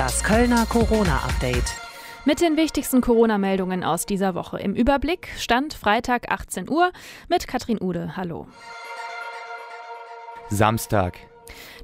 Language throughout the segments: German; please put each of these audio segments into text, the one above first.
Das Kölner Corona-Update. Mit den wichtigsten Corona-Meldungen aus dieser Woche im Überblick stand Freitag 18 Uhr mit Katrin Ude. Hallo. Samstag.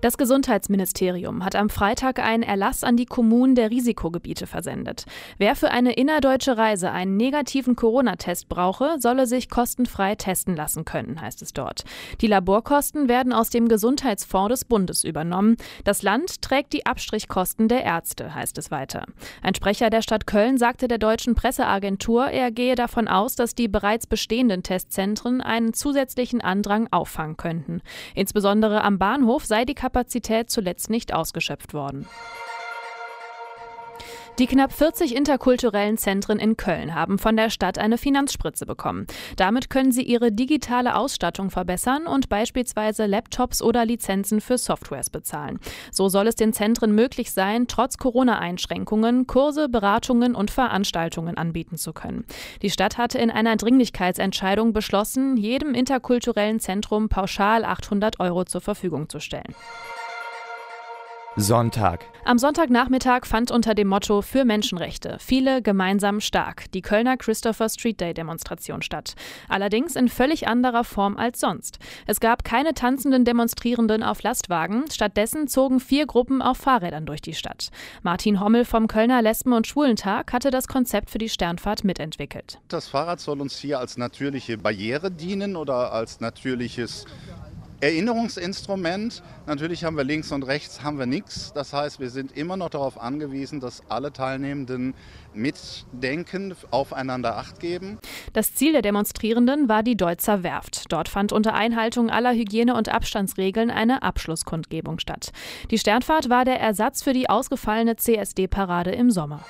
Das Gesundheitsministerium hat am Freitag einen Erlass an die Kommunen der Risikogebiete versendet. Wer für eine innerdeutsche Reise einen negativen Corona-Test brauche, solle sich kostenfrei testen lassen können, heißt es dort. Die Laborkosten werden aus dem Gesundheitsfonds des Bundes übernommen. Das Land trägt die Abstrichkosten der Ärzte, heißt es weiter. Ein Sprecher der Stadt Köln sagte der deutschen Presseagentur, er gehe davon aus, dass die bereits bestehenden Testzentren einen zusätzlichen Andrang auffangen könnten. Insbesondere am Bahnhof sei die Kapazität zuletzt nicht ausgeschöpft worden. Die knapp 40 interkulturellen Zentren in Köln haben von der Stadt eine Finanzspritze bekommen. Damit können sie ihre digitale Ausstattung verbessern und beispielsweise Laptops oder Lizenzen für Softwares bezahlen. So soll es den Zentren möglich sein, trotz Corona-Einschränkungen Kurse, Beratungen und Veranstaltungen anbieten zu können. Die Stadt hatte in einer Dringlichkeitsentscheidung beschlossen, jedem interkulturellen Zentrum pauschal 800 Euro zur Verfügung zu stellen. Sonntag. Am Sonntagnachmittag fand unter dem Motto Für Menschenrechte viele gemeinsam stark die Kölner Christopher Street Day Demonstration statt. Allerdings in völlig anderer Form als sonst. Es gab keine tanzenden Demonstrierenden auf Lastwagen, stattdessen zogen vier Gruppen auf Fahrrädern durch die Stadt. Martin Hommel vom Kölner Lesben- und Schwulentag hatte das Konzept für die Sternfahrt mitentwickelt. Das Fahrrad soll uns hier als natürliche Barriere dienen oder als natürliches Erinnerungsinstrument. Natürlich haben wir links und rechts haben wir nichts. Das heißt, wir sind immer noch darauf angewiesen, dass alle Teilnehmenden mitdenken, aufeinander Acht geben. Das Ziel der Demonstrierenden war die Deutzer Werft. Dort fand unter Einhaltung aller Hygiene- und Abstandsregeln eine Abschlusskundgebung statt. Die Sternfahrt war der Ersatz für die ausgefallene CSD-Parade im Sommer.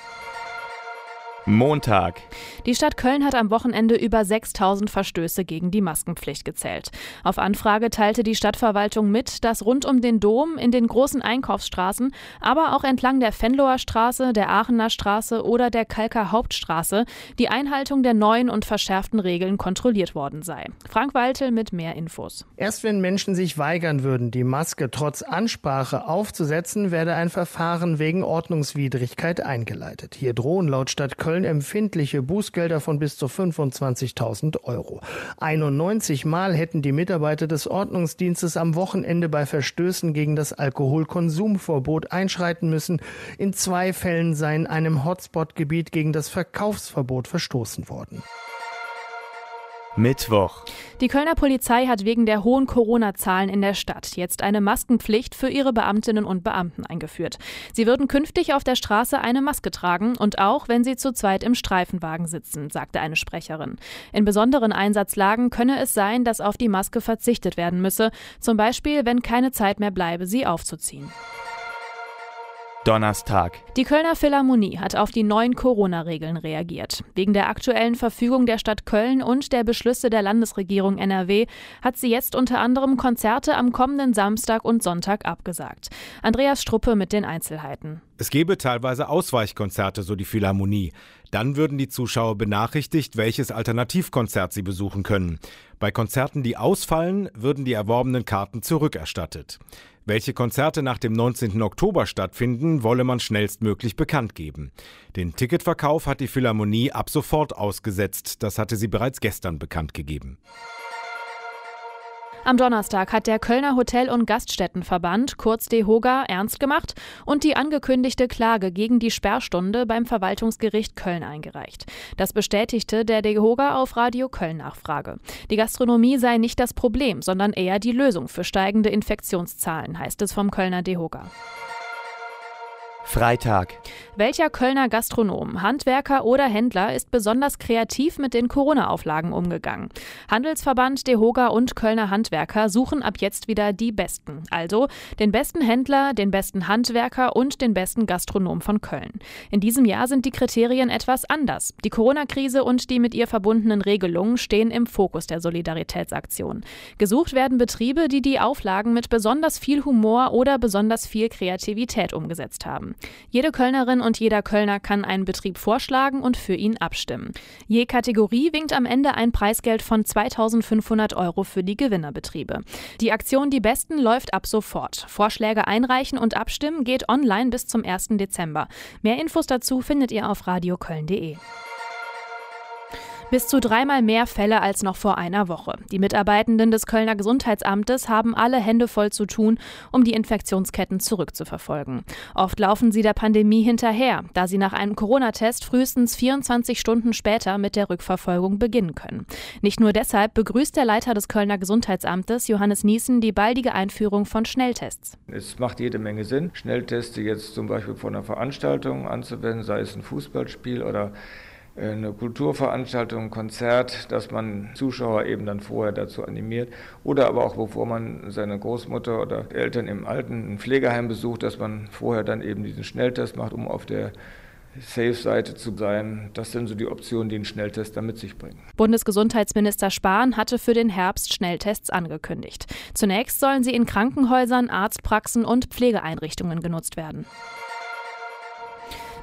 Montag. Die Stadt Köln hat am Wochenende über 6000 Verstöße gegen die Maskenpflicht gezählt. Auf Anfrage teilte die Stadtverwaltung mit, dass rund um den Dom, in den großen Einkaufsstraßen, aber auch entlang der Venloer Straße, der Aachener Straße oder der Kalker Hauptstraße die Einhaltung der neuen und verschärften Regeln kontrolliert worden sei. Frank Waltel mit mehr Infos. Erst wenn Menschen sich weigern würden, die Maske trotz Ansprache aufzusetzen, werde ein Verfahren wegen Ordnungswidrigkeit eingeleitet. Hier drohen laut Stadt Köln Köln empfindliche Bußgelder von bis zu 25.000 Euro. 91 Mal hätten die Mitarbeiter des Ordnungsdienstes am Wochenende bei Verstößen gegen das Alkoholkonsumverbot einschreiten müssen. In zwei Fällen seien einem Hotspot-Gebiet gegen das Verkaufsverbot verstoßen worden. Mittwoch. Die Kölner Polizei hat wegen der hohen Corona-Zahlen in der Stadt jetzt eine Maskenpflicht für ihre Beamtinnen und Beamten eingeführt. Sie würden künftig auf der Straße eine Maske tragen und auch, wenn sie zu zweit im Streifenwagen sitzen, sagte eine Sprecherin. In besonderen Einsatzlagen könne es sein, dass auf die Maske verzichtet werden müsse, zum Beispiel, wenn keine Zeit mehr bleibe, sie aufzuziehen. Donnerstag. Die Kölner Philharmonie hat auf die neuen Corona-Regeln reagiert. Wegen der aktuellen Verfügung der Stadt Köln und der Beschlüsse der Landesregierung NRW hat sie jetzt unter anderem Konzerte am kommenden Samstag und Sonntag abgesagt. Andreas Struppe mit den Einzelheiten. Es gebe teilweise Ausweichkonzerte, so die Philharmonie. Dann würden die Zuschauer benachrichtigt, welches Alternativkonzert sie besuchen können. Bei Konzerten, die ausfallen, würden die erworbenen Karten zurückerstattet. Welche Konzerte nach dem 19. Oktober stattfinden, wolle man schnellstmöglich bekannt geben. Den Ticketverkauf hat die Philharmonie ab sofort ausgesetzt. Das hatte sie bereits gestern bekannt gegeben. Am Donnerstag hat der Kölner Hotel- und Gaststättenverband, kurz DEHOGA, ernst gemacht und die angekündigte Klage gegen die Sperrstunde beim Verwaltungsgericht Köln eingereicht. Das bestätigte der DEHOGA auf Radio Köln Nachfrage. Die Gastronomie sei nicht das Problem, sondern eher die Lösung für steigende Infektionszahlen, heißt es vom Kölner DEHOGA. Freitag. Welcher Kölner Gastronom, Handwerker oder Händler ist besonders kreativ mit den Corona-Auflagen umgegangen? Handelsverband DeHoga und Kölner Handwerker suchen ab jetzt wieder die Besten. Also den besten Händler, den besten Handwerker und den besten Gastronom von Köln. In diesem Jahr sind die Kriterien etwas anders. Die Corona-Krise und die mit ihr verbundenen Regelungen stehen im Fokus der Solidaritätsaktion. Gesucht werden Betriebe, die die Auflagen mit besonders viel Humor oder besonders viel Kreativität umgesetzt haben. Jede Kölnerin und jeder Kölner kann einen Betrieb vorschlagen und für ihn abstimmen. Je Kategorie winkt am Ende ein Preisgeld von 2500 Euro für die Gewinnerbetriebe. Die Aktion Die Besten läuft ab sofort. Vorschläge einreichen und abstimmen geht online bis zum 1. Dezember. Mehr Infos dazu findet ihr auf radioköln.de. Bis zu dreimal mehr Fälle als noch vor einer Woche. Die Mitarbeitenden des Kölner Gesundheitsamtes haben alle Hände voll zu tun, um die Infektionsketten zurückzuverfolgen. Oft laufen sie der Pandemie hinterher, da sie nach einem Corona-Test frühestens 24 Stunden später mit der Rückverfolgung beginnen können. Nicht nur deshalb begrüßt der Leiter des Kölner Gesundheitsamtes, Johannes Niesen, die baldige Einführung von Schnelltests. Es macht jede Menge Sinn, Schnelltests jetzt zum Beispiel vor einer Veranstaltung anzuwenden, sei es ein Fußballspiel oder eine Kulturveranstaltung, ein Konzert, dass man Zuschauer eben dann vorher dazu animiert. Oder aber auch, bevor man seine Großmutter oder Eltern im Alten Pflegeheim besucht, dass man vorher dann eben diesen Schnelltest macht, um auf der Safe-Seite zu sein. Das sind so die Optionen, die ein Schnelltest dann mit sich bringen. Bundesgesundheitsminister Spahn hatte für den Herbst Schnelltests angekündigt. Zunächst sollen sie in Krankenhäusern, Arztpraxen und Pflegeeinrichtungen genutzt werden.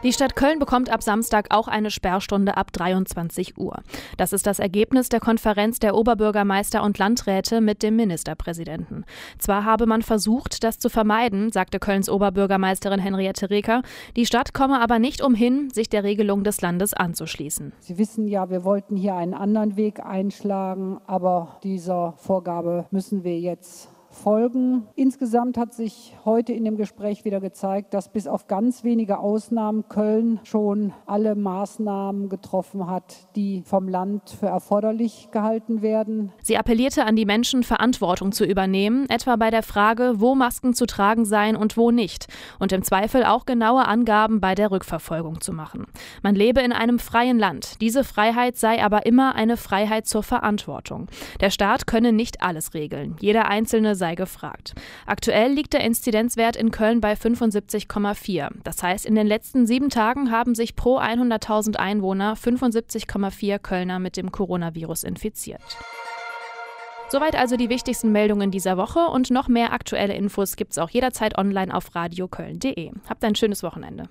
Die Stadt Köln bekommt ab Samstag auch eine Sperrstunde ab 23 Uhr. Das ist das Ergebnis der Konferenz der Oberbürgermeister und Landräte mit dem Ministerpräsidenten. Zwar habe man versucht, das zu vermeiden, sagte Kölns Oberbürgermeisterin Henriette Reker, die Stadt komme aber nicht umhin, sich der Regelung des Landes anzuschließen. Sie wissen ja, wir wollten hier einen anderen Weg einschlagen, aber dieser Vorgabe müssen wir jetzt folgen. Insgesamt hat sich heute in dem Gespräch wieder gezeigt, dass bis auf ganz wenige Ausnahmen Köln schon alle Maßnahmen getroffen hat, die vom Land für erforderlich gehalten werden. Sie appellierte an die Menschen, Verantwortung zu übernehmen, etwa bei der Frage, wo Masken zu tragen seien und wo nicht, und im Zweifel auch genaue Angaben bei der Rückverfolgung zu machen. Man lebe in einem freien Land. Diese Freiheit sei aber immer eine Freiheit zur Verantwortung. Der Staat könne nicht alles regeln. Jeder Einzelne sei sei gefragt. Aktuell liegt der Inzidenzwert in Köln bei 75,4. Das heißt, in den letzten sieben Tagen haben sich pro 100.000 Einwohner 75,4 Kölner mit dem Coronavirus infiziert. Soweit also die wichtigsten Meldungen dieser Woche und noch mehr aktuelle Infos gibt es auch jederzeit online auf radioköln.de. Habt ein schönes Wochenende.